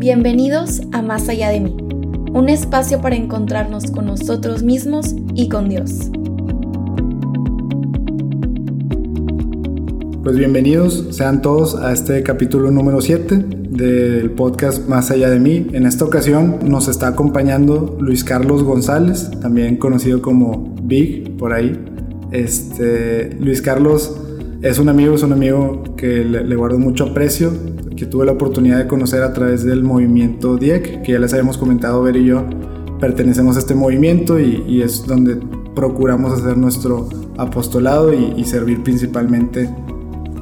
Bienvenidos a Más allá de mí, un espacio para encontrarnos con nosotros mismos y con Dios. Pues bienvenidos sean todos a este capítulo número 7 del podcast Más allá de mí. En esta ocasión nos está acompañando Luis Carlos González, también conocido como Big por ahí. Este, Luis Carlos es un amigo, es un amigo que le, le guardo mucho aprecio, que tuve la oportunidad de conocer a través del movimiento DIEC, que ya les habíamos comentado, Ver y yo pertenecemos a este movimiento y, es donde procuramos hacer nuestro apostolado y, servir principalmente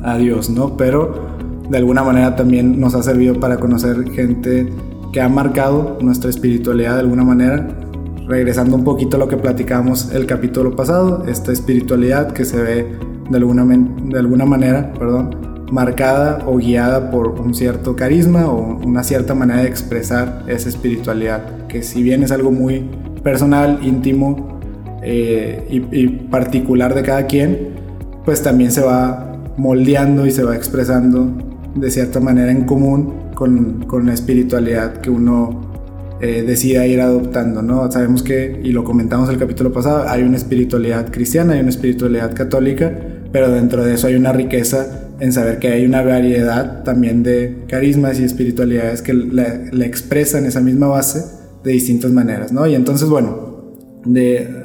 a Dios, ¿no? Pero de alguna manera también nos ha servido para conocer gente que ha marcado nuestra espiritualidad de alguna manera. Regresando un poquito a lo que platicamos el capítulo pasado, esta espiritualidad que se ve de alguna, de alguna manera, perdón, marcada o guiada por un cierto carisma o una cierta manera de expresar esa espiritualidad, que si bien es algo muy personal, íntimo eh, y, particular de cada quien, pues también se va moldeando y se va expresando de cierta manera en común con, con la espiritualidad que uno eh, decida ir adoptando, ¿no? Sabemos que, y lo comentamos el capítulo pasado, hay una espiritualidad cristiana, hay una espiritualidad católica, pero dentro de eso hay una riqueza en saber que hay una variedad también de carismas y espiritualidades que le, expresan esa misma base de distintas maneras, ¿no? Y entonces, bueno,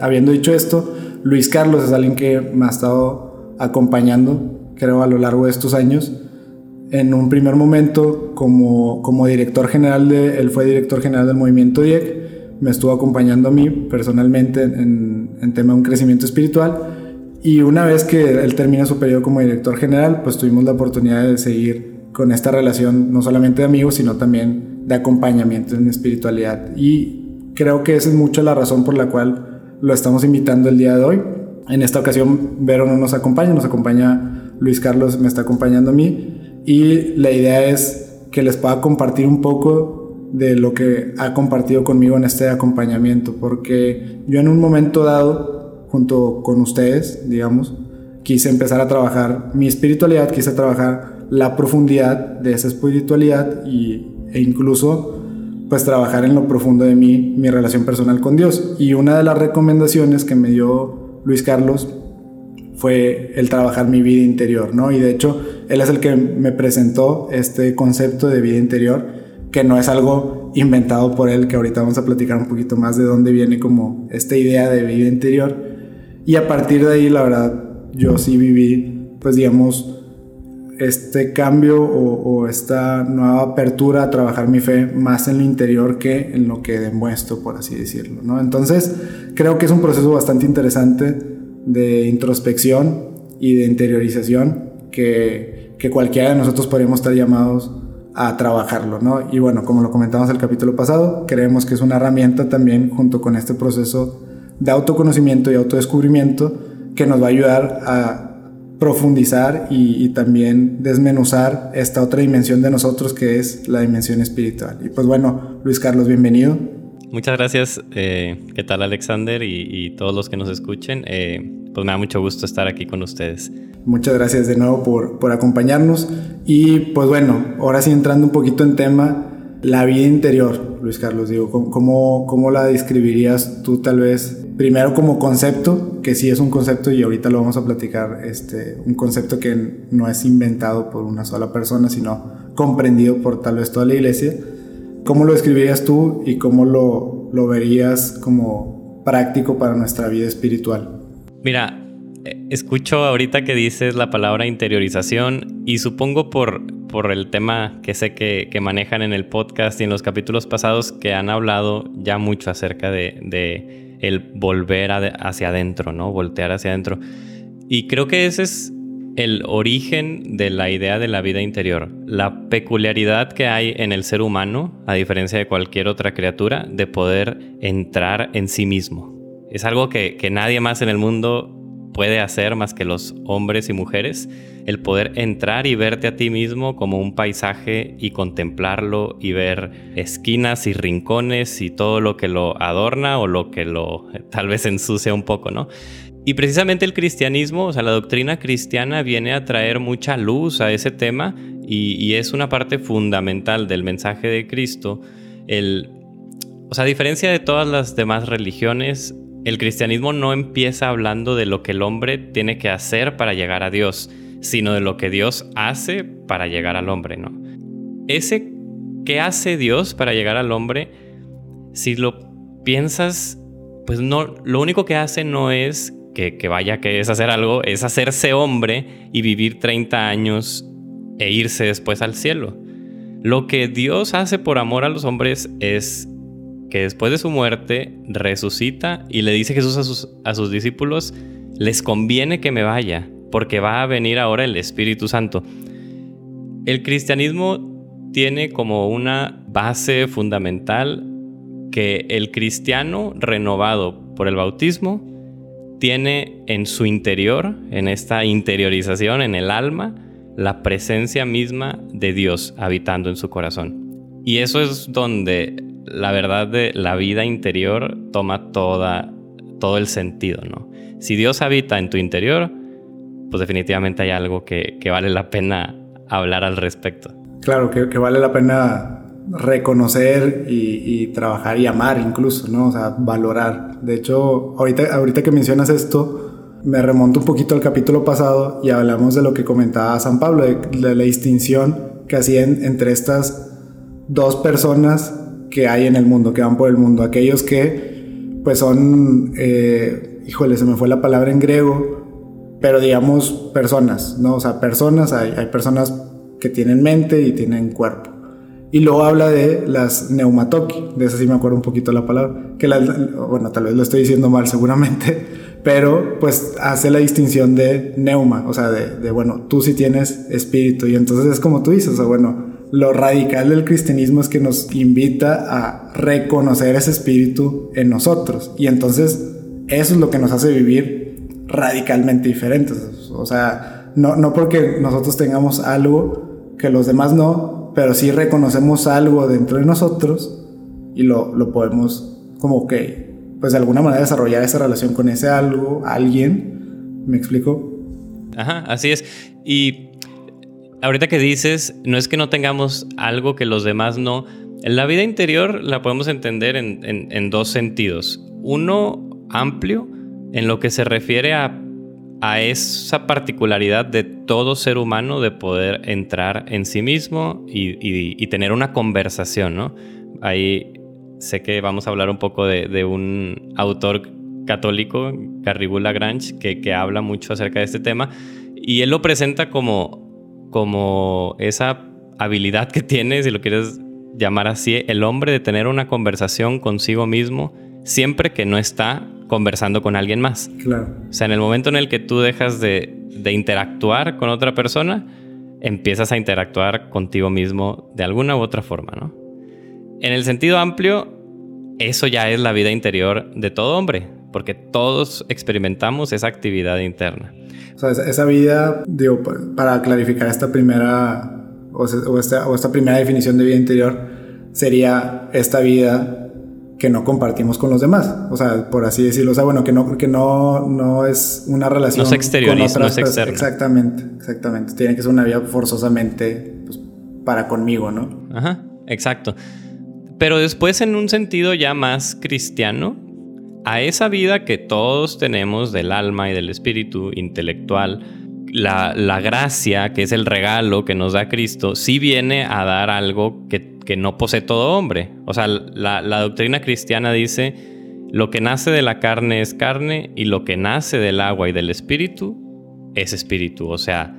habiendo dicho esto, Luis Carlos es alguien que me ha estado acompañando, creo, a lo largo de estos años. En un primer momento, como, como director general, de, él fue director general del movimiento DIEC, me estuvo acompañando a mí personalmente en, en tema de un crecimiento espiritual y una vez que él termina su periodo como director general, pues tuvimos la oportunidad de seguir con esta relación no solamente de amigos, sino también de acompañamiento en espiritualidad. Y creo que esa es mucho la razón por la cual lo estamos invitando el día de hoy. En esta ocasión, Vero no nos acompaña, nos acompaña Luis Carlos, me está acompañando a mí. Y la idea es que les pueda compartir un poco de lo que ha compartido conmigo en este acompañamiento, porque yo en un momento dado junto con ustedes, digamos, quise empezar a trabajar mi espiritualidad, quise trabajar la profundidad de esa espiritualidad y, e incluso pues trabajar en lo profundo de mí, mi relación personal con Dios. Y una de las recomendaciones que me dio Luis Carlos fue el trabajar mi vida interior, ¿no? Y de hecho, él es el que me presentó este concepto de vida interior, que no es algo inventado por él, que ahorita vamos a platicar un poquito más de dónde viene como esta idea de vida interior, y a partir de ahí, la verdad, yo sí viví, pues digamos, este cambio o, esta nueva apertura a trabajar mi fe más en lo interior que en lo que demuestro, por así decirlo. ¿no? Entonces, creo que es un proceso bastante interesante de introspección y de interiorización que, que cualquiera de nosotros podríamos estar llamados a trabajarlo, ¿no? Y bueno, como lo comentamos el capítulo pasado, creemos que es una herramienta también junto con este proceso de autoconocimiento y autodescubrimiento que nos va a ayudar a profundizar y, también desmenuzar esta otra dimensión de nosotros que es la dimensión espiritual. Y pues bueno, Luis Carlos, bienvenido. Muchas gracias. Eh, ¿Qué tal Alexander y, todos los que nos escuchen? Eh, pues me da mucho gusto estar aquí con ustedes. Muchas gracias de nuevo por, por acompañarnos. Y pues bueno, ahora sí entrando un poquito en tema, la vida interior, Luis Carlos, digo, ¿cómo, ¿cómo, la describirías tú tal vez? Primero como concepto, que sí es un concepto y ahorita lo vamos a platicar, este, un concepto que no es inventado por una sola persona, sino comprendido por tal vez toda la iglesia. ¿Cómo lo describirías tú y cómo lo, lo verías como práctico para nuestra vida espiritual? Mira, eh, escucho ahorita que dices la palabra interiorización y supongo por, por el tema que sé que, manejan en el podcast y en los capítulos pasados que han hablado ya mucho acerca de, el volver hacia adentro, ¿no? Voltear hacia adentro. Y creo que ese es el origen de la idea de la vida interior, la peculiaridad que hay en el ser humano, a diferencia de cualquier otra criatura, de poder entrar en sí mismo. Es algo que, que nadie más en el mundo puede hacer más que los hombres y mujeres, el poder entrar y verte a ti mismo como un paisaje y contemplarlo y ver esquinas y rincones y todo lo que lo adorna o lo que lo tal vez ensucia un poco, ¿no? Y precisamente el cristianismo, o sea, la doctrina cristiana viene a traer mucha luz a ese tema y, es una parte fundamental del mensaje de Cristo. El, o sea, a diferencia de todas las demás religiones, el cristianismo no empieza hablando de lo que el hombre tiene que hacer para llegar a Dios, sino de lo que Dios hace para llegar al hombre, ¿no? Ese que hace Dios para llegar al hombre, si lo piensas, pues no, lo único que hace no es que, vaya que es hacer algo, es hacerse hombre y vivir 30 años e irse después al cielo. Lo que Dios hace por amor a los hombres es que después de su muerte resucita y le dice Jesús a sus, a sus discípulos, les conviene que me vaya, porque va a venir ahora el Espíritu Santo. El cristianismo tiene como una base fundamental que el cristiano renovado por el bautismo tiene en su interior, en esta interiorización, en el alma, la presencia misma de Dios habitando en su corazón. Y eso es donde la verdad de la vida interior toma toda, todo el sentido, ¿no? Si Dios habita en tu interior, pues definitivamente hay algo que, vale la pena hablar al respecto. Claro, que, que vale la pena reconocer y, trabajar y amar incluso, ¿no? O sea, valorar. De hecho, ahorita, ahorita que mencionas esto, me remonto un poquito al capítulo pasado y hablamos de lo que comentaba San Pablo, de, la distinción que hacían entre estas dos personas que hay en el mundo, que van por el mundo. Aquellos que, pues son, eh, híjole, se me fue la palabra en griego, pero digamos personas, ¿no? O sea, personas, hay, hay personas que tienen mente y tienen cuerpo. Y luego habla de las neumatoki, de eso sí me acuerdo un poquito la palabra, que la, bueno, tal vez lo estoy diciendo mal seguramente, pero pues hace la distinción de neuma, o sea, de, bueno, tú sí tienes espíritu y entonces es como tú dices, o bueno, lo radical del cristianismo es que nos invita a reconocer ese espíritu en nosotros y entonces eso es lo que nos hace vivir radicalmente diferentes, o sea, no, no porque nosotros tengamos algo que los demás no, pero sí reconocemos algo dentro de nosotros y lo, lo podemos como que, pues de alguna manera desarrollar esa relación con ese algo, alguien, ¿me explico? Ajá, así es. Y ahorita que dices, no es que no tengamos algo que los demás no, la vida interior la podemos entender en, dos sentidos. Uno amplio, en lo que se refiere a esa particularidad de todo ser humano de poder entrar en sí mismo y, tener una conversación, ¿no? Ahí sé que vamos a hablar un poco de, un autor católico, Garrigou Lagrange, que, habla mucho acerca de este tema, y él lo presenta como, como esa habilidad que tiene, si lo quieres llamar así, el hombre de tener una conversación consigo mismo siempre que no está conversando con alguien más. Claro. O sea, en el momento en el que tú dejas de, interactuar con otra persona, empiezas a interactuar contigo mismo de alguna u otra forma, ¿no? En el sentido amplio, eso ya es la vida interior de todo hombre, porque todos experimentamos esa actividad interna. O sea, esa vida, digo, para clarificar esta primera, o esta, o esta primera definición de vida interior, sería esta vida que no compartimos con los demás. O sea, por así decirlo. O sea, bueno, que no, que no, no es una relación. No se exterioriza, no es externa. Exactamente, exactamente. Tiene que ser una vida forzosamente pues, para conmigo, ¿no? Ajá, exacto. Pero después, en un sentido ya más cristiano, a esa vida que todos tenemos del alma y del espíritu intelectual, la, la, gracia, que es el regalo que nos da Cristo, sí viene a dar algo que que no posee todo hombre. O sea, la, doctrina cristiana dice, lo que nace de la carne es carne y lo que nace del agua y del espíritu es espíritu. O sea,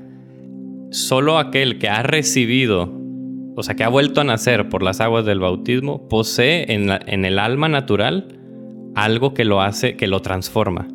solo aquel que ha recibido, o sea, que ha vuelto a nacer por las aguas del bautismo, posee en, en el alma natural algo que lo hace, que lo transforma.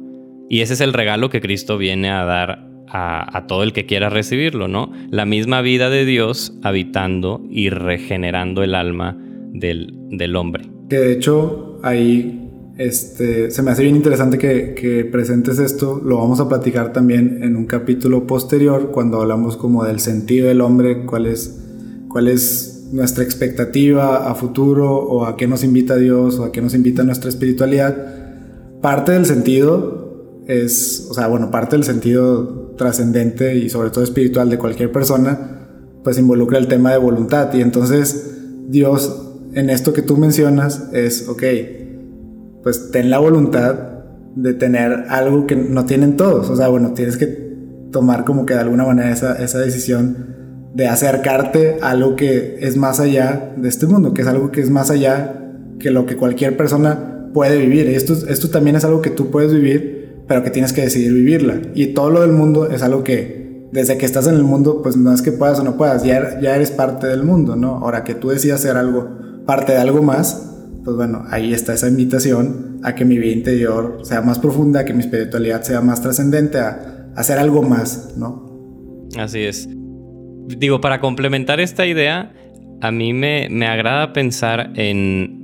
Y ese es el regalo que Cristo viene a dar a, todo el que quiera recibirlo, ¿no? La misma vida de Dios habitando y regenerando el alma del, hombre. Que de hecho ahí este, se me hace bien interesante que, presentes esto, lo vamos a platicar también en un capítulo posterior cuando hablamos como del sentido del hombre, cuál es, cuál es nuestra expectativa a futuro o a qué nos invita Dios o a qué nos invita nuestra espiritualidad. Parte del sentido es, o sea, bueno, parte del sentido trascendente y sobre todo espiritual de cualquier persona, pues involucra el tema de voluntad. Y entonces Dios, en esto que tú mencionas, es, ok, pues ten la voluntad de tener algo que no tienen todos. O sea, bueno, tienes que tomar como que de alguna manera esa, esa decisión de acercarte a algo que es más allá de este mundo, que es algo que es más allá que lo que cualquier persona puede vivir. Esto, esto también es algo que tú puedes vivir, pero que tienes que decidir vivirla. Y todo lo del mundo es algo que desde que estás en el mundo, pues no es que puedas o no puedas, ya, ya eres parte del mundo, ¿no? Ahora que tú decidas hacer algo, parte de algo más, pues bueno, ahí está esa invitación a que mi vida interior sea más profunda, que mi espiritualidad sea más trascendente, a, a hacer algo más, ¿no? Así es. Digo, para complementar esta idea, a mí me, me agrada pensar en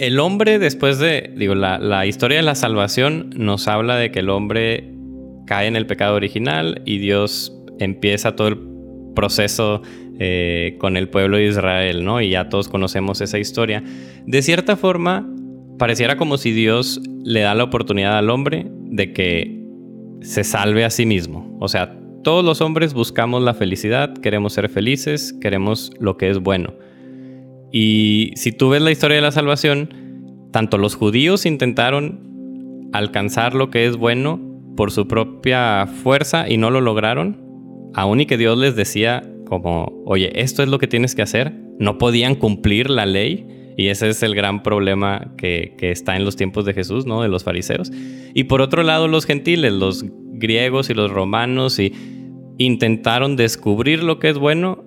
el hombre después de, digo, la, historia de la salvación nos habla de que el hombre cae en el pecado original y Dios empieza todo el proceso eh, con el pueblo de Israel, ¿no? Y ya todos conocemos esa historia. De cierta forma, pareciera como si Dios le da la oportunidad al hombre de que se salve a sí mismo. O sea, todos los hombres buscamos la felicidad, queremos ser felices, queremos lo que es bueno. Y si tú ves la historia de la salvación, tanto los judíos intentaron alcanzar lo que es bueno por su propia fuerza y no lo lograron, aun y que Dios les decía como, oye, esto es lo que tienes que hacer, no podían cumplir la ley. Y ese es el gran problema que, que, está en los tiempos de Jesús, ¿no? De los fariseos. Y por otro lado, los gentiles, los griegos y los romanos, y intentaron descubrir lo que es bueno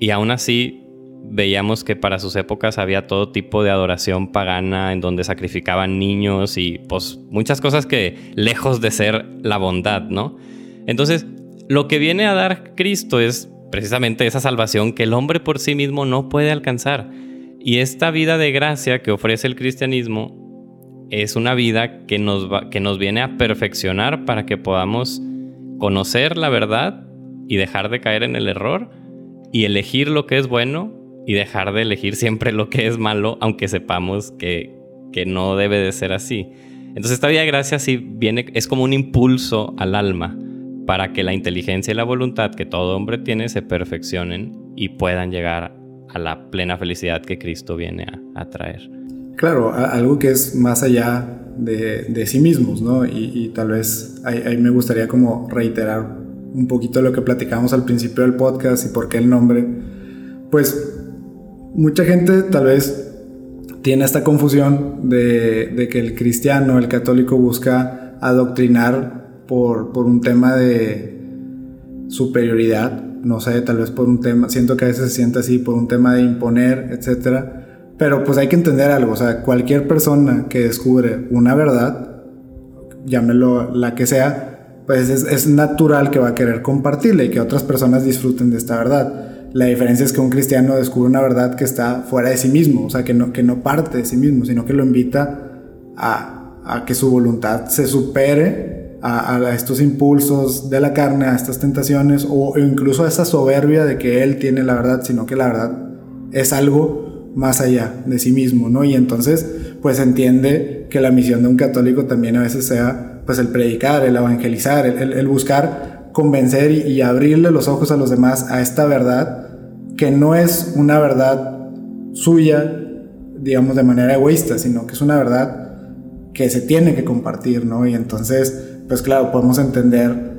y aún así veíamos que para sus épocas había todo tipo de adoración pagana en donde sacrificaban niños y pues muchas cosas que lejos de ser la bondad, ¿no? Entonces, lo que viene a dar Cristo es precisamente esa salvación que el hombre por sí mismo no puede alcanzar. Y esta vida de gracia que ofrece el cristianismo es una vida que nos, va, que nos viene a perfeccionar para que podamos conocer la verdad y dejar de caer en el error y elegir lo que es bueno y dejar de elegir siempre lo que es malo, aunque sepamos que, que no debe de ser así. Entonces esta vida de gracia sí viene, es como un impulso al alma para que la inteligencia y la voluntad que todo hombre tiene se perfeccionen y puedan llegar a la plena felicidad que Cristo viene a, traer. Claro, algo que es más allá de, de sí mismos, ¿no? Y, tal vez ahí, me gustaría como reiterar un poquito lo que platicamos al principio del podcast y por qué el nombre. Pues mucha gente tal vez tiene esta confusión de, que el cristiano, el católico busca adoctrinar por, por, un tema de superioridad, no sé, tal vez por un tema, siento que a veces se siente así, por un tema de imponer, etc. Pero pues hay que entender algo, o sea, cualquier persona que descubre una verdad, llámelo la que sea, pues es, es natural que va a querer compartirla y que otras personas disfruten de esta verdad. La diferencia es que un cristiano descubre una verdad que está fuera de sí mismo, o sea, que no, que no parte de sí mismo, sino que lo invita a, a que su voluntad se supere a, a, estos impulsos de la carne, a estas tentaciones, o, incluso a esa soberbia de que él tiene la verdad, sino que la verdad es algo más allá de sí mismo, ¿no? Y entonces, pues entiende que la misión de un católico también a veces sea, pues el predicar, el evangelizar, el, buscar convencer y, abrirle los ojos a los demás a esta verdad que no es una verdad suya, digamos, de manera egoísta, sino que es una verdad que se tiene que compartir, ¿no? Y entonces, pues claro, podemos entender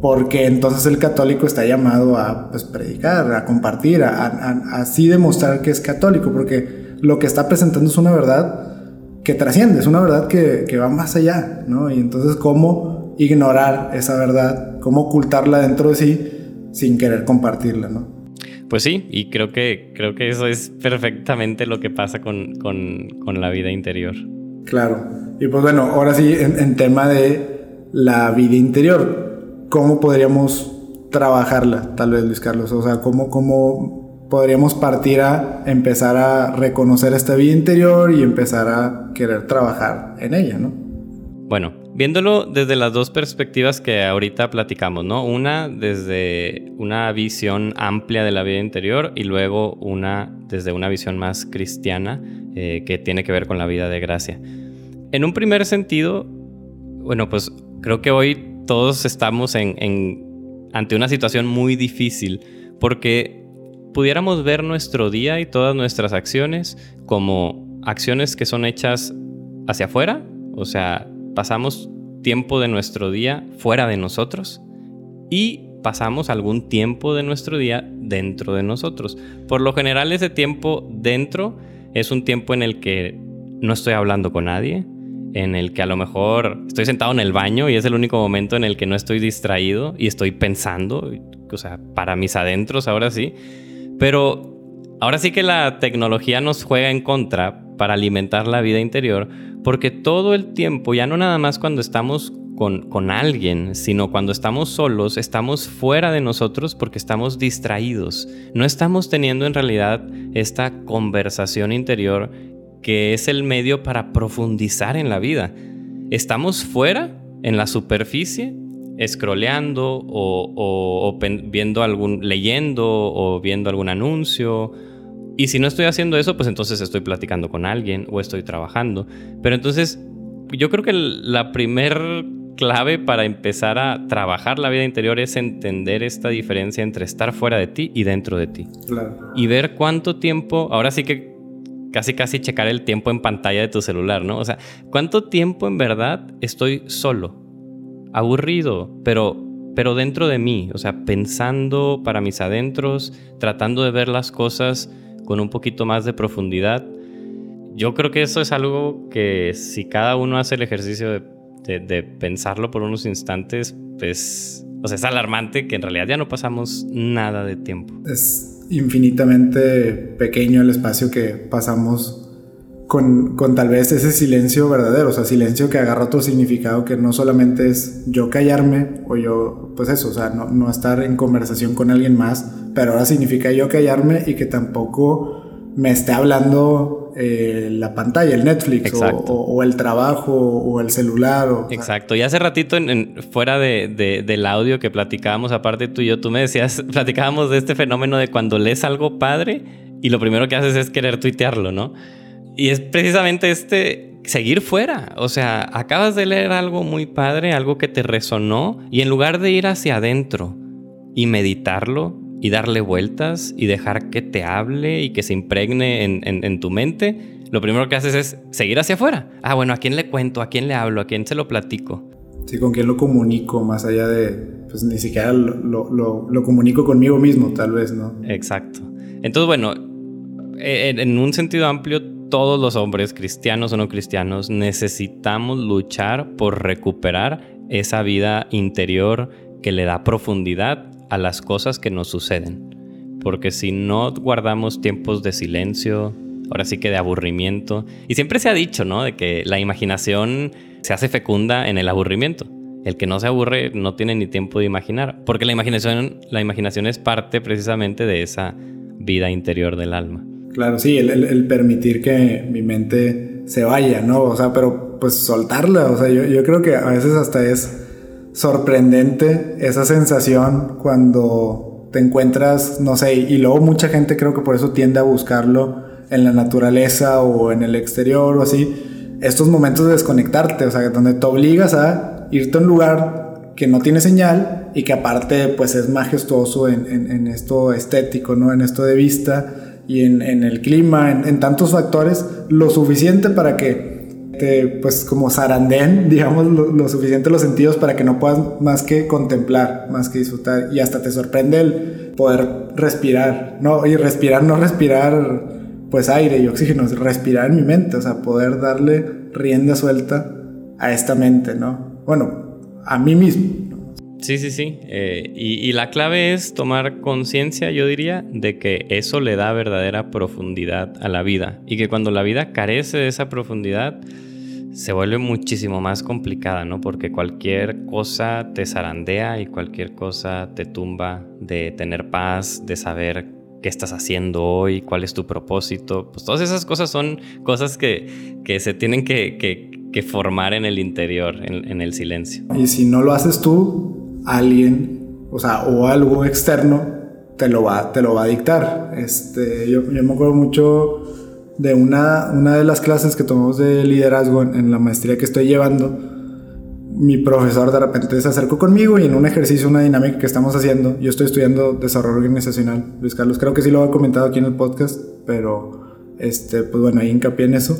por qué entonces el católico está llamado a pues, predicar, a compartir, a, así demostrar que es católico, porque lo que está presentando es una verdad que trasciende, es una verdad que, que va más allá, ¿no? Y entonces, ¿cómo ignorar esa verdad cómo ocultarla dentro de sí sin querer compartirla, ¿no? Pues sí, y creo que, creo que eso es perfectamente lo que pasa con, la vida interior. Claro. Y pues bueno, ahora sí, en, tema de la vida interior, ¿cómo podríamos trabajarla, tal vez, Luis Carlos? O sea, ¿cómo, cómo podríamos partir a empezar a reconocer esta vida interior y empezar a querer trabajar en ella, ¿no? Bueno, Viéndolo desde las dos perspectivas que ahorita platicamos, ¿no? Una desde una visión amplia de la vida interior y luego una desde una visión más cristiana eh, que tiene que ver con la vida de gracia. En un primer sentido, bueno, pues creo que hoy todos estamos ante una situación muy difícil porque pudiéramos ver nuestro día y todas nuestras acciones como acciones que son hechas hacia afuera, o sea, pasamos tiempo de nuestro día fuera de nosotros y pasamos algún tiempo de nuestro día dentro de nosotros. Por lo general ese tiempo dentro es un tiempo en el que no estoy hablando con nadie, en el que a lo mejor estoy sentado en el baño y es el único momento en el que no estoy distraído y estoy pensando, o sea, para mis adentros ahora sí. Pero ahora sí que la tecnología nos juega en contra para alimentar la vida interior, porque todo el tiempo, ya no nada más cuando estamos con, con, alguien, sino cuando estamos solos, estamos fuera de nosotros porque estamos distraídos. No estamos teniendo en realidad esta conversación interior que es el medio para profundizar en la vida. Estamos fuera, en la superficie, scrolleando o, viendo algún, leyendo o viendo algún anuncio. Y si no estoy haciendo eso, pues entonces estoy platicando con alguien o estoy trabajando. Pero entonces, yo creo que la primer clave para empezar a trabajar la vida interior es entender esta diferencia entre estar fuera de ti y dentro de ti. Y ver cuánto tiempo, ahora sí que casi casi checar el tiempo en pantalla de tu celular, ¿no? O sea, ¿cuánto tiempo en verdad estoy solo? aburrido, pero, pero dentro de mí, o sea, pensando para mis adentros, tratando de ver las cosas con un poquito más de profundidad. Yo creo que eso es algo que si cada uno hace el ejercicio de, pensarlo por unos instantes, pues, o sea, es alarmante que en realidad ya no pasamos nada de tiempo. Es infinitamente pequeño el espacio que pasamos con, con, tal vez ese silencio verdadero, o sea, silencio que agarra otro significado que no solamente es yo callarme o yo, pues eso, o sea, no, no estar en conversación con alguien más, pero ahora significa yo callarme y que tampoco me esté hablando eh, la pantalla, el Netflix o, o, el trabajo o el celular. O, Exacto. Y hace ratito, en, fuera de, de, del audio que platicábamos, aparte tú y yo, tú me decías, platicábamos de este fenómeno de cuando lees algo padre y lo primero que haces es querer tuitearlo, ¿no? Y es precisamente este seguir fuera. O sea, acabas de leer algo muy padre, algo que te resonó, y en lugar de ir hacia adentro y meditarlo y darle vueltas y dejar que te hable y que se impregne en, tu mente, lo primero que haces es seguir hacia afuera. Ah, bueno, ¿a quién le cuento? ¿A quién le hablo? ¿A quién se lo platico? Sí, con quién lo comunico, más allá de, pues ni siquiera lo, lo comunico conmigo mismo, tal vez, ¿no? Exacto. Entonces, bueno, e, en un sentido amplio, todos los hombres, cristianos o no cristianos, necesitamos luchar por recuperar esa vida interior que le da profundidad a las cosas que nos suceden. Porque si no guardamos tiempos de silencio, ahora sí que de aburrimiento, y siempre se ha dicho, ¿no? De que la imaginación se hace fecunda en el aburrimiento. El que no se aburre no tiene ni tiempo de imaginar, porque la imaginación, la imaginación es parte precisamente de esa vida interior del alma. Claro, sí, el, permitir que mi mente se vaya, ¿no? O sea, pero pues soltarla, o sea, yo, yo creo que a veces hasta es sorprendente esa sensación cuando te encuentras, no sé, y luego mucha gente creo que por eso tiende a buscarlo en la naturaleza o en el exterior o así, estos momentos de desconectarte, o sea, donde te obligas a irte a un lugar que no tiene señal y que aparte pues es majestuoso en, en, esto estético, ¿no? En esto de vista y en, en el clima, en, tantos factores, lo suficiente para que te, pues como zarandeen, digamos, lo, suficiente los sentidos para que no puedas más que contemplar, más que disfrutar y hasta te sorprende el poder respirar, no, y respirar, no respirar pues aire y oxígeno, respirar en mi mente, o sea, poder darle rienda suelta a esta mente, ¿no? Bueno, a mí mismo. Sí, sí, sí. Eh, y, la clave es tomar conciencia, yo diría, de que eso le da verdadera profundidad a la vida. Y que cuando la vida carece de esa profundidad, se vuelve muchísimo más complicada, ¿no? Porque cualquier cosa te zarandea y cualquier cosa te tumba de tener paz, de saber qué estás haciendo hoy, cuál es tu propósito. Pues todas esas cosas son cosas que, que se tienen que, que, formar en el interior, en, en el silencio. Y si no lo haces tú, alguien, o sea, o algo externo te lo va, te lo va a dictar. Este, yo, yo me acuerdo mucho de una, una de las clases que tomamos de liderazgo en, la maestría que estoy llevando. mi profesor de repente se acercó conmigo y en un ejercicio, una dinámica que estamos haciendo, yo estoy estudiando desarrollo organizacional, Luis Carlos, creo que sí lo he comentado aquí en el podcast, pero este, pues bueno, ahí hincapié en eso.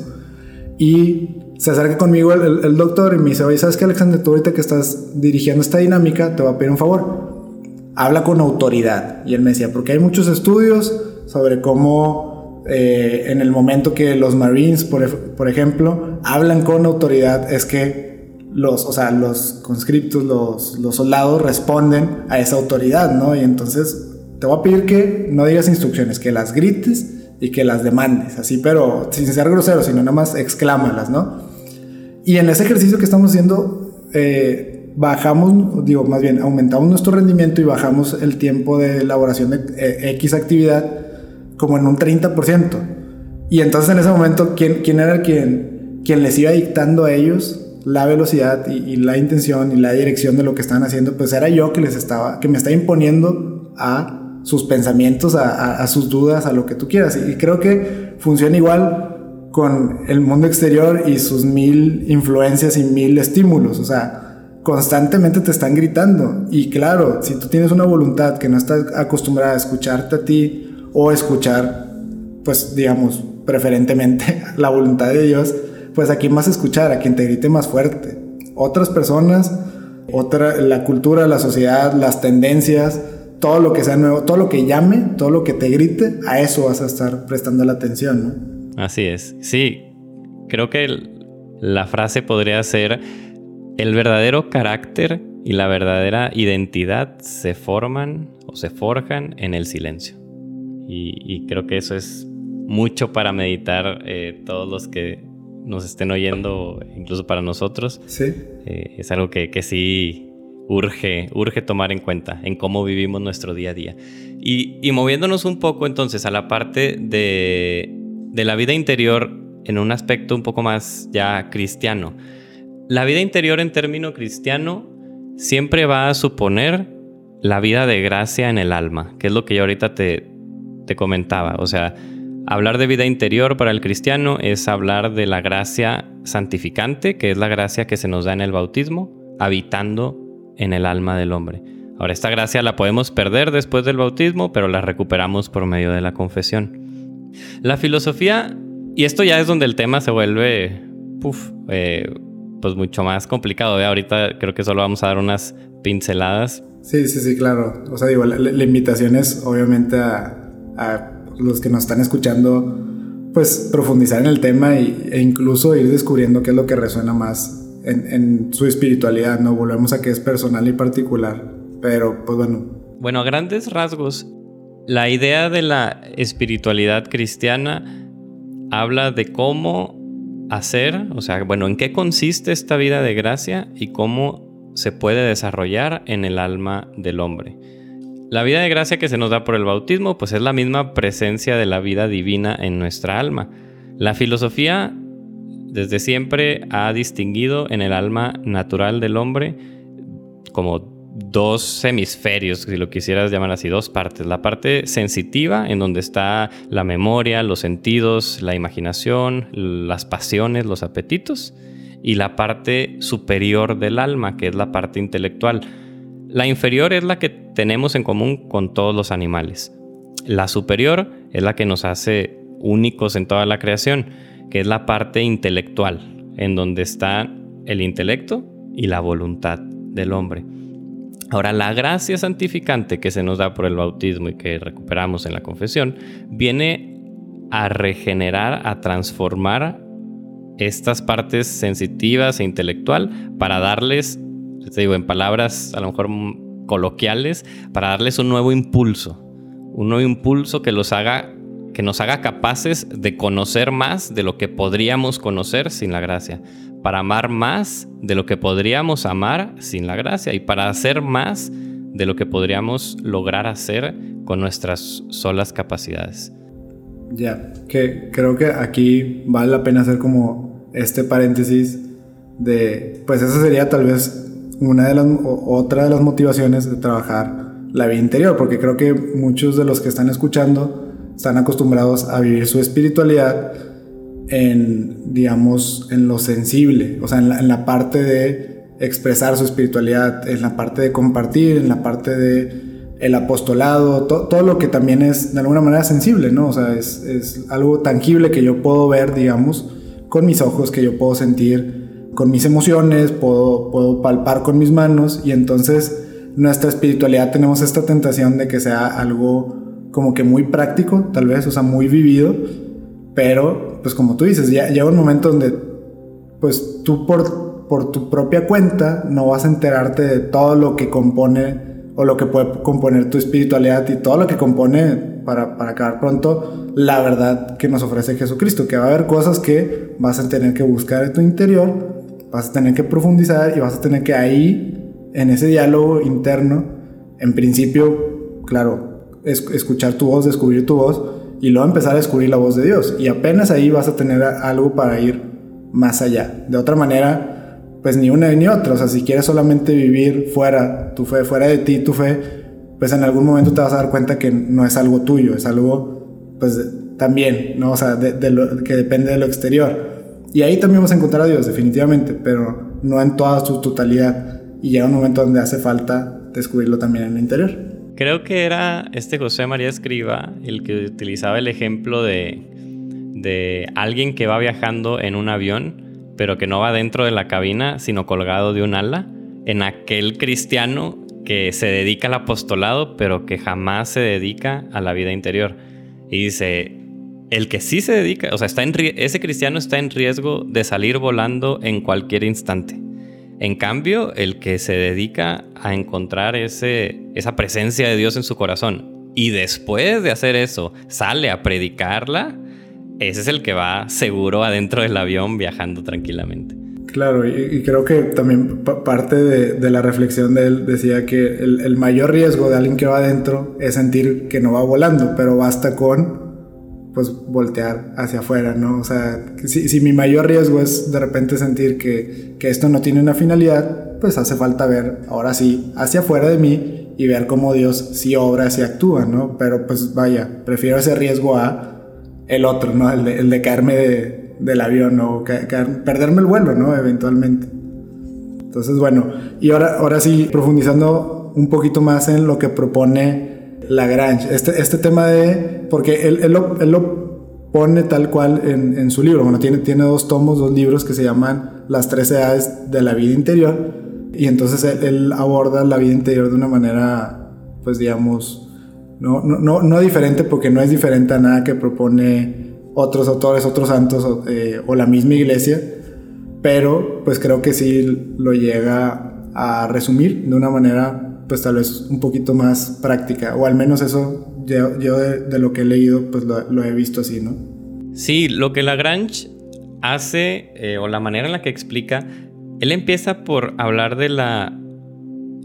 Y se acerca conmigo el, doctor y me dice, oye, ¿sabes qué, Alexander? Tú ahorita que estás dirigiendo esta dinámica, te voy a pedir un favor. Habla con autoridad. Y él me decía, porque hay muchos estudios sobre cómo eh, en el momento que los Marines, por, por ejemplo, hablan con autoridad, es que los, o sea, los conscriptos, los, los soldados responden a esa autoridad, ¿no? Y entonces te voy a pedir que no digas instrucciones, que las grites y que las demandes, así, pero sin ser grosero, sino nada más exclámalas, ¿no? Y en ese ejercicio que estamos haciendo, eh, bajamos, digo, más bien, aumentamos nuestro rendimiento y bajamos el tiempo de elaboración de eh, X actividad como en un 30%. Y entonces en ese momento, ¿quién, quién era quien, quien les iba dictando a ellos la velocidad y, la intención y la dirección de lo que estaban haciendo, pues era yo que les estaba, que me estaba imponiendo a sus pensamientos, a, sus dudas, a lo que tú quieras. Y creo que funciona igual con el mundo exterior y sus mil influencias y mil estímulos. O sea, constantemente te están gritando. Y claro, si tú tienes una voluntad que no estás acostumbrada a escucharte a ti o escuchar, pues digamos, preferentemente la voluntad de Dios, pues a quién más escuchar, a quien te grite más fuerte. Otras personas, otra, la cultura, la sociedad, las tendencias, todo lo que sea nuevo, todo lo que llame, todo lo que te grite, a eso vas a estar prestando la atención, ¿no? Así es. Sí, creo que la frase podría ser, el verdadero carácter y la verdadera identidad se forman o se forjan en el silencio. Y, creo que eso es mucho para meditar eh, todos los que nos estén oyendo, incluso para nosotros. Sí. Eh, es algo que, que, sí urge, urge tomar en cuenta en cómo vivimos nuestro día a día. Y, moviéndonos un poco entonces a la parte de, de la vida interior en un aspecto un poco más ya cristiano. La vida interior en término cristiano siempre va a suponer la vida de gracia en el alma, que es lo que yo ahorita te, te comentaba. O sea, Hablar de vida interior para el cristiano es hablar de la gracia santificante, que es la gracia que se nos da en el bautismo, habitando en el alma del hombre. Ahora, esta gracia la podemos perder después del bautismo, pero la recuperamos por medio de la confesión. La filosofía, y esto ya es donde el tema se vuelve, eh, pues mucho más complicado. ¿eh? Ahorita creo que solo vamos a dar unas pinceladas. Sí, sí, sí, claro. O sea, digo, la, invitación es obviamente a los que nos están escuchando, pues profundizar en el tema e incluso ir descubriendo qué es lo que resuena más en, su espiritualidad, ¿no? Volvemos a que es personal y particular, pero pues bueno. Bueno, a grandes rasgos, la idea de la espiritualidad cristiana habla de cómo hacer, o sea, bueno, en qué consiste esta vida de gracia y cómo se puede desarrollar en el alma del hombre. La vida de gracia que se nos da por el bautismo, pues es la misma presencia de la vida divina en nuestra alma. La filosofía desde siempre ha distinguido en el alma natural del hombre como dos hemisferios, si lo quisieras llamar así, dos partes. La parte sensitiva, en donde está la memoria, los sentidos, la imaginación, las pasiones, los apetitos, y la parte superior del alma, que es la parte intelectual la inferior es la que tenemos en común con todos los animales. La superior es la que nos hace únicos en toda la creación, que es la parte intelectual, en donde está el intelecto y la voluntad del hombre. Ahora, la gracia santificante que se nos da por el bautismo y que recuperamos en la confesión, viene a regenerar, a transformar estas partes sensitivas e intelectual para darles te digo, en palabras a lo mejor coloquiales, para darles un nuevo impulso. Un nuevo impulso que los haga que nos haga capaces de conocer más de lo que podríamos conocer sin la gracia, para amar más de lo que podríamos amar sin la gracia y para hacer más de lo que podríamos lograr hacer con nuestras solas capacidades. Ya, que creo que aquí vale la pena hacer como este paréntesis de, pues eso sería tal vez una de las, otra de las motivaciones de trabajar la vida interior, porque creo que muchos de los que están escuchando están acostumbrados a vivir su espiritualidad en, digamos, en lo sensible, o sea, en la, parte de expresar su espiritualidad, en la parte de compartir, en la parte de el apostolado, todo lo que también es de alguna manera sensible, ¿no? O sea, es, es, algo tangible que yo puedo ver, digamos, con mis ojos, que yo puedo sentir con mis emociones, puedo, puedo palpar con mis manos y entonces nuestra espiritualidad tenemos esta tentación de que sea algo como que muy práctico, tal vez, o sea, muy vivido, pero pues como tú dices, ya llega un momento donde pues tú por, por tu propia cuenta no vas a enterarte de todo lo que compone o lo que puede componer tu espiritualidad y todo lo que compone, para, para acabar pronto, la verdad que nos ofrece Jesucristo, que va a haber cosas que vas a tener que buscar en tu interior, vas a tener que profundizar y vas a tener que ahí, en ese diálogo interno, en principio, claro, escuchar tu voz, descubrir tu voz y luego empezar a descubrir la voz de Dios. Y apenas ahí vas a tener algo para ir más allá. De otra manera, pues ni una ni otra. O sea, si quieres solamente vivir fuera, tu fe, fuera de ti, tu fe, pues en algún momento te vas a dar cuenta que no es algo tuyo, es algo, pues también, ¿no? O sea, de, lo, que depende de lo exterior. Y ahí también vas a encontrar a Dios, definitivamente, pero no en toda su totalidad. Y llega un momento donde hace falta descubrirlo también en el interior. Creo que era este José María Escriba el que utilizaba el ejemplo de, de alguien que va viajando en un avión pero que no va dentro de la cabina, sino colgado de un ala, en aquel cristiano que se dedica al apostolado, pero que jamás se dedica a la vida interior. Y dice, el que sí se dedica, o sea, está en, ese cristiano está en riesgo de salir volando en cualquier instante. En cambio, el que se dedica a encontrar ese, esa presencia de Dios en su corazón y después de hacer eso sale a predicarla, ese es el que va seguro adentro del avión viajando tranquilamente. Claro, y, creo que también parte de, la reflexión de él decía que el, mayor riesgo de alguien que va adentro es sentir que no va volando, pero basta con pues voltear hacia afuera, ¿no? O sea, si, mi mayor riesgo es de repente sentir que, que esto no tiene una finalidad, pues hace falta ver ahora sí hacia afuera de mí y ver cómo Dios sí obra, sí actúa, ¿no? Pero pues vaya, prefiero ese riesgo a el otro, ¿no? El de, caerme del avión o perderme el vuelo, ¿no? Eventualmente. Entonces, bueno, y ahora, ahora sí, profundizando un poquito más en lo que propone Lagrange, este, este tema de, porque él, él, lo, pone tal cual en, en, su libro, bueno, tiene, tiene dos tomos, dos libros que se llaman Las tres edades de la vida interior, y entonces él, él aborda la vida interior de una manera, pues digamos, no, no, no, diferente porque no es diferente a nada que propone otros autores, otros santos eh, o, la misma iglesia, pero pues creo que sí lo llega a resumir de una manera pues tal vez un poquito más práctica, o al menos eso yo, de, lo que he leído pues lo, he visto así, ¿no? Sí, lo que Lagrange hace, eh, o la manera en la que explica, él empieza por hablar de la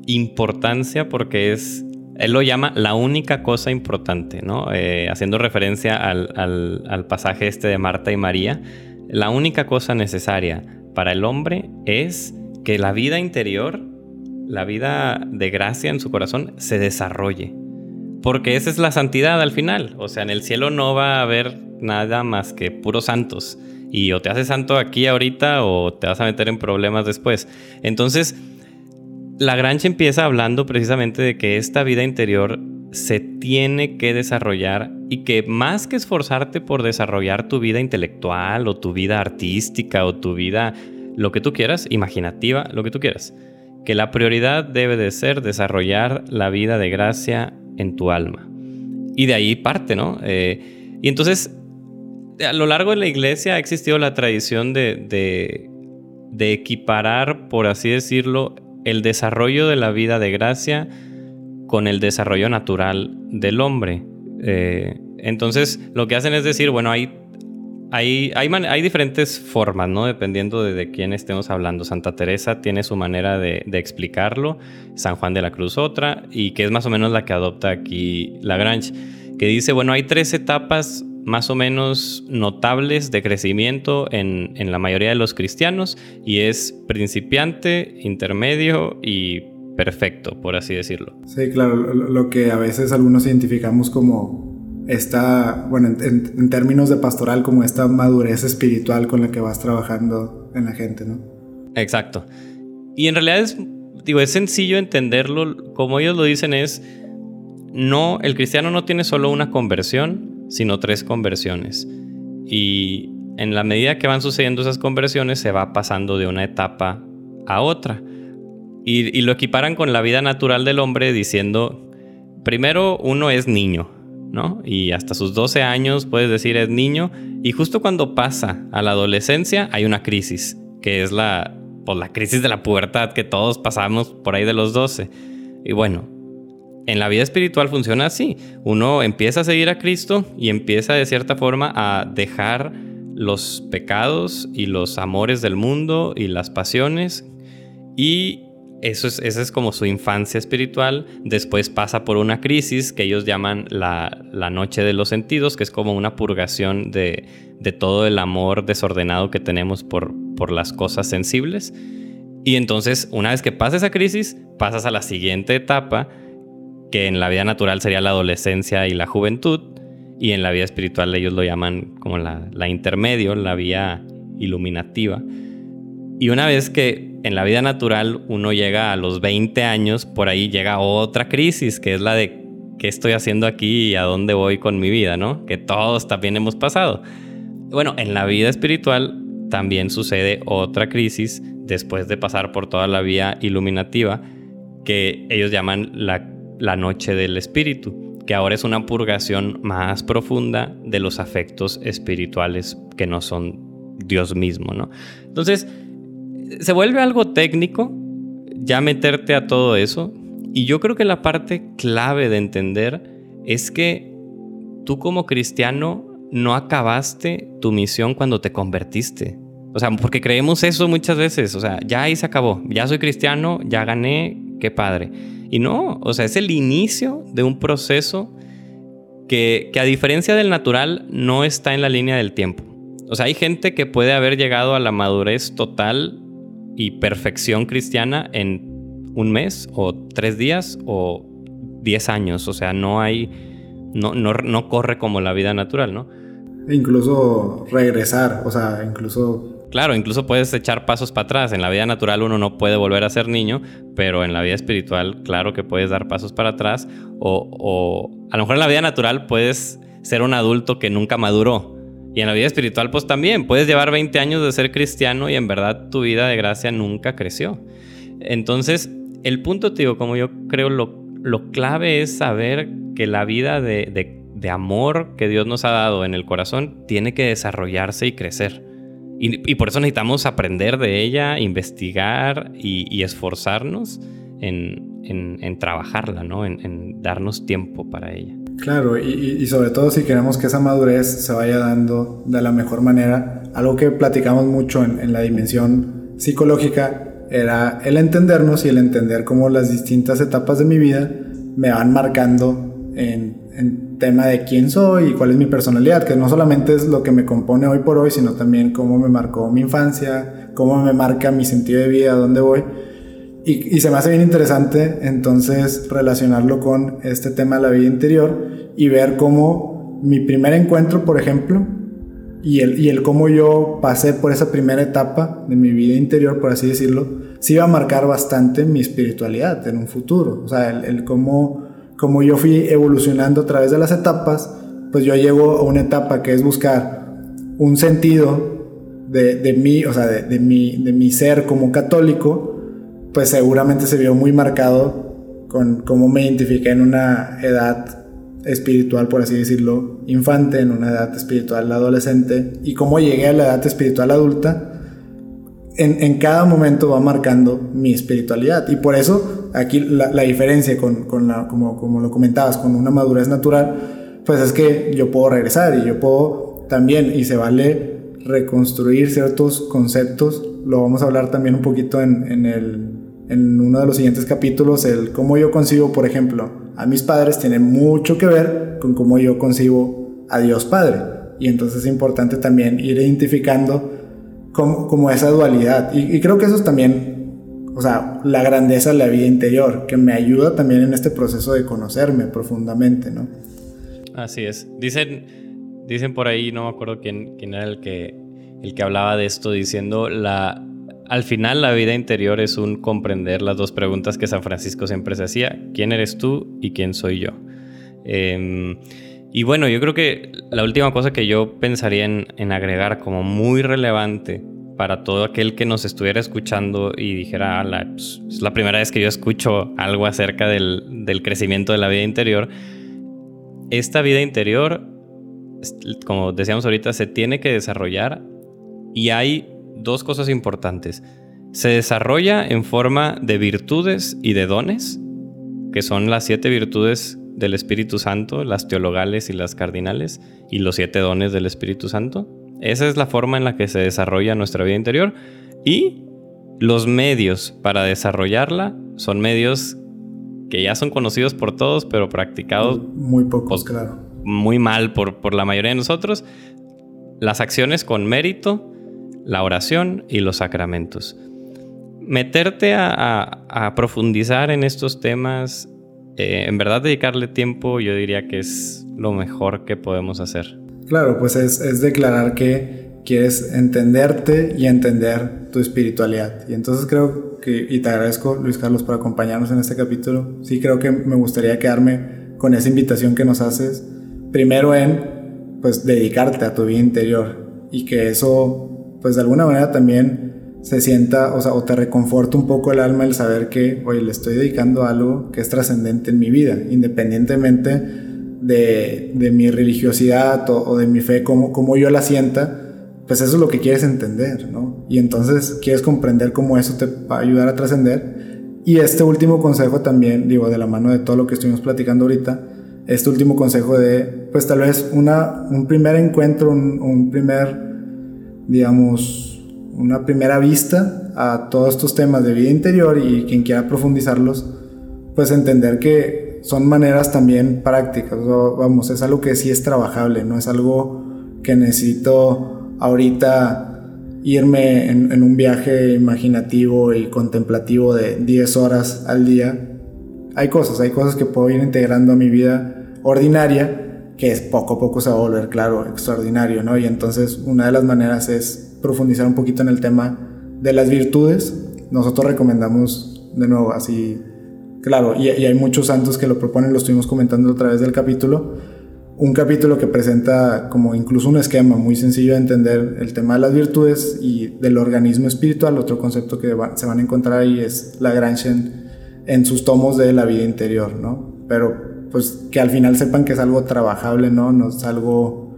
importancia porque es él lo llama la única cosa importante, ¿no? Eh, haciendo referencia al, pasaje este de Marta y María. La única cosa necesaria para el hombre es que la vida interior, la vida de gracia en su corazón, se desarrolle. Porque esa es la santidad al final. O sea, en el cielo no va a haber nada más que puros santos. Y o te haces santo aquí ahorita o te vas a meter en problemas después. Entonces, Lagrange empieza hablando precisamente de que esta vida interior se tiene que desarrollar y que más que esforzarte por desarrollar tu vida intelectual o tu vida artística o tu vida, lo que tú quieras, imaginativa, lo que tú quieras, que la prioridad debe de ser desarrollar la vida de gracia en tu alma. Y de ahí parte, ¿no? Eh, y entonces, a lo largo de la iglesia ha existido la tradición de, equiparar, por así decirlo, el desarrollo de la vida de gracia con el desarrollo natural del hombre. Eh, entonces, lo que hacen es decir, bueno, hay, hay, hay, diferentes formas, ¿no? Dependiendo de, quién estemos hablando. Santa Teresa tiene su manera de, explicarlo, San Juan de la Cruz otra, y que es más o menos la que adopta aquí Lagrange, que dice, bueno, hay tres etapas más o menos notables de crecimiento en, la mayoría de los cristianos y es principiante, intermedio y perfecto, por así decirlo. Sí, claro, lo, que a veces algunos identificamos como esta, bueno, en, términos de pastoral, como esta madurez espiritual con la que vas trabajando en la gente, ¿no? Exacto. Y en realidad es, digo, es sencillo entenderlo, como ellos lo dicen es, no, el cristiano no tiene solo una conversión, sino tres conversiones. Y en la medida que van sucediendo esas conversiones se va pasando de una etapa a otra. Y, y lo equiparan con la vida natural del hombre diciendo, primero uno es niño, ¿no? Y hasta sus 12 años puedes decir es niño y justo cuando pasa a la adolescencia hay una crisis, que es la, pues, la crisis de la pubertad que todos pasamos por ahí de los 12. Y bueno, en la vida espiritual funciona así. Uno empieza a seguir a Cristo y empieza de cierta forma a dejar los pecados y los amores del mundo y las pasiones y eso es, esa es como su infancia espiritual. Después pasa por una crisis que ellos llaman la, la noche de los sentidos, que es como una purgación de, de, todo el amor desordenado que tenemos por, por las cosas sensibles. Y entonces, una vez que pasa esa crisis, pasas a la siguiente etapa, que en la vida natural sería la adolescencia y la juventud, y en la vida espiritual ellos lo llaman como la, la intermedio, la vía iluminativa. Y una vez que en la vida natural uno llega a los 20 años, por ahí llega otra crisis, que es la de qué estoy haciendo aquí y a dónde voy con mi vida, ¿no? Que todos también hemos pasado. Bueno, en la vida espiritual también sucede otra crisis después de pasar por toda la vía iluminativa que ellos llaman la, noche del espíritu, que ahora es una purgación más profunda de los afectos espirituales que no son Dios mismo, ¿no? Entonces, se vuelve algo técnico ya meterte a todo eso. Y yo creo que la parte clave de entender es que tú como cristiano no acabaste tu misión cuando te convertiste. O sea, porque creemos eso muchas veces. O sea, ya ahí se acabó. Ya soy cristiano, ya gané, qué padre. Y no, o sea, es el inicio de un proceso que, que a diferencia del natural no está en la línea del tiempo. O sea, hay gente que puede haber llegado a la madurez total y perfección cristiana en un mes o tres días o diez años. O sea, no hay, no, no, no corre como la vida natural, ¿no? E incluso regresar, o sea, incluso... Claro, incluso puedes echar pasos para atrás. En la vida natural uno no puede volver a ser niño, pero en la vida espiritual, claro que puedes dar pasos para atrás. O, o a lo mejor en la vida natural puedes ser un adulto que nunca maduró y en la vida espiritual, pues también puedes llevar 20 años de ser cristiano y en verdad tu vida de gracia nunca creció. Entonces, el punto, tío, como yo creo, lo, lo clave es saber que la vida de, de, amor que Dios nos ha dado en el corazón tiene que desarrollarse y crecer. Y, por eso necesitamos aprender de ella, investigar y, esforzarnos en, en, en, trabajarla, ¿no? En darnos tiempo para ella. Claro, y, sobre todo si queremos que esa madurez se vaya dando de la mejor manera, algo que platicamos mucho en, la dimensión psicológica era el entendernos y el entender cómo las distintas etapas de mi vida me van marcando en, en, tema de quién soy y cuál es mi personalidad, que no solamente es lo que me compone hoy por hoy, sino también cómo me marcó mi infancia, cómo me marca mi sentido de vida, dónde voy. Y, se me hace bien interesante entonces relacionarlo con este tema de la vida interior y ver cómo mi primer encuentro, por ejemplo, y el, y el cómo yo pasé por esa primera etapa de mi vida interior, por así decirlo, sí iba a marcar bastante mi espiritualidad en un futuro. O sea, el, el cómo, cómo yo fui evolucionando a través de las etapas, pues yo llego a una etapa que es buscar un sentido de, de mí, o sea, de, de, mi, de mi ser como católico, pues seguramente se vio muy marcado con cómo me identifiqué en una edad espiritual, por así decirlo, infante, en una edad espiritual adolescente, y cómo llegué a la edad espiritual adulta, en, en cada momento va marcando mi espiritualidad. Y por eso aquí la, diferencia con, con la, como, como lo comentabas, con una madurez natural, pues es que yo puedo regresar y yo puedo también, y se vale reconstruir ciertos conceptos, lo vamos a hablar también un poquito en, en el en uno de los siguientes capítulos, el cómo yo concibo, por ejemplo, a mis padres tiene mucho que ver con cómo yo concibo a Dios Padre. Y entonces es importante también ir identificando como, como esa dualidad. Y, y, creo que eso es también, o sea, la grandeza de la vida interior, que me ayuda también en este proceso de conocerme profundamente, ¿no? Así es. Dicen, dicen por ahí, no me acuerdo quién, quién era el que, el que hablaba de esto, diciendo la al final la vida interior es un comprender las dos preguntas que San Francisco siempre se hacía, ¿quién eres tú y quién soy yo? Em, y bueno, yo creo que la última cosa que yo pensaría en, agregar como muy relevante para todo aquel que nos estuviera escuchando y dijera, ah, pues, es la primera vez que yo escucho algo acerca del, del crecimiento de la vida interior, esta vida interior, como decíamos ahorita, se tiene que desarrollar y hay dos cosas importantes. Se desarrolla en forma de virtudes y de dones, que son las siete virtudes del Espíritu Santo, las teologales y las cardinales, y los siete dones del Espíritu Santo. Esa es la forma en la que se desarrolla nuestra vida interior. Y los medios para desarrollarla son medios que ya son conocidos por todos, pero practicados muy pocos, claro. Muy mal por, por la mayoría de nosotros. Las acciones con mérito la oración y los sacramentos. Meterte a, profundizar en estos temas, eh, en verdad dedicarle tiempo, yo diría que es lo mejor que podemos hacer. Claro, pues es, declarar que quieres entenderte y entender tu espiritualidad. Y entonces creo que, y te agradezco Luis Carlos por acompañarnos en este capítulo, sí creo que me gustaría quedarme con esa invitación que nos haces, primero en, pues, dedicarte a tu vida interior y que eso pues de alguna manera también se sienta, o sea, o te reconforta un poco el alma el saber que, oye, le estoy dedicando algo que es trascendente en mi vida, independientemente de, de mi religiosidad o, de mi fe, como, como yo la sienta, pues eso es lo que quieres entender, ¿no? Y entonces quieres comprender cómo eso te va a ayudar a trascender. Y este último consejo también, digo, de la mano de todo lo que estuvimos platicando ahorita, este último consejo de, pues tal vez una, un primer encuentro, un, un primer digamos, una primera vista a todos estos temas de vida interior y quien quiera profundizarlos, pues entender que son maneras también prácticas, vamos, es algo que sí es trabajable, no es algo que necesito ahorita irme en, un viaje imaginativo y contemplativo de 10 horas al día. Hay cosas, hay cosas que puedo ir integrando a mi vida ordinaria que es poco a poco se va a volver, claro, extraordinario, ¿no? Y entonces una de las maneras es profundizar un poquito en el tema de las virtudes. Nosotros recomendamos, de nuevo, así, claro, y, hay muchos santos que lo proponen, lo estuvimos comentando a través del capítulo, un capítulo que presenta como incluso un esquema muy sencillo de entender el tema de las virtudes y del organismo espiritual. Otro concepto que se van a encontrar ahí es la Granchen en sus tomos de la vida interior, ¿no? Pero pues que al final sepan que es algo trabajable, ¿no? No es algo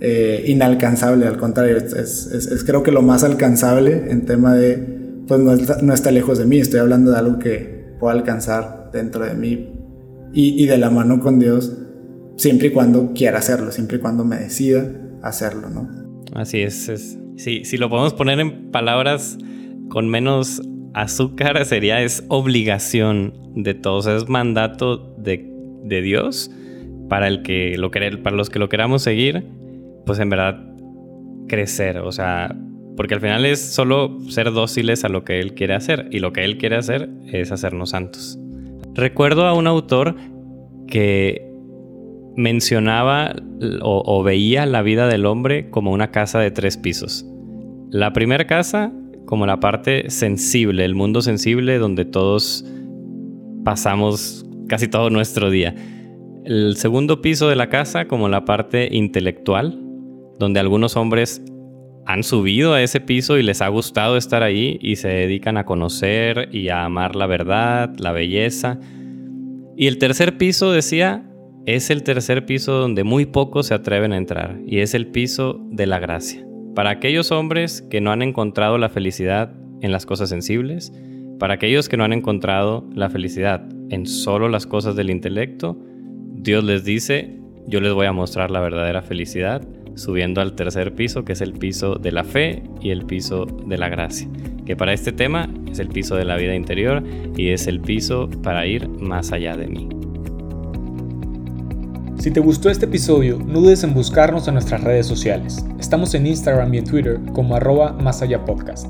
eh, inalcanzable, al contrario, es, creo que lo más alcanzable en tema de, pues no está, lejos de mí, estoy hablando de algo que puedo alcanzar dentro de mí y, de la mano con Dios, siempre y cuando quiera hacerlo, siempre y cuando me decida hacerlo, ¿no? Así es, es sí, si lo podemos poner en palabras con menos azúcar, sería es obligación de todos, es mandato de de Dios para, el que lo querer, para los que lo queramos seguir, pues en verdad crecer, o sea, porque al final es solo ser dóciles a lo que Él quiere hacer y lo que Él quiere hacer es hacernos santos. Recuerdo a un autor que mencionaba o, o veía la vida del hombre como una casa de tres pisos. La primera casa como la parte sensible, el mundo sensible donde todos pasamos casi todo nuestro día. El segundo piso de la casa como la parte intelectual, donde algunos hombres han subido a ese piso y les ha gustado estar ahí y se dedican a conocer y a amar la verdad, la belleza. Y el tercer piso, decía, es el tercer piso donde muy pocos se atreven a entrar y es el piso de la gracia. Para aquellos hombres que no han encontrado la felicidad en las cosas sensibles, para aquellos que no han encontrado la felicidad en solo las cosas del intelecto, Dios les dice, yo les voy a mostrar la verdadera felicidad subiendo al tercer piso, que es el piso de la fe y el piso de la gracia, que para este tema es el piso de la vida interior y es el piso para ir más allá de mí. Si te gustó este episodio, no dudes en buscarnos en nuestras redes sociales. Estamos en Instagram y en Twitter como arroba más allá podcast.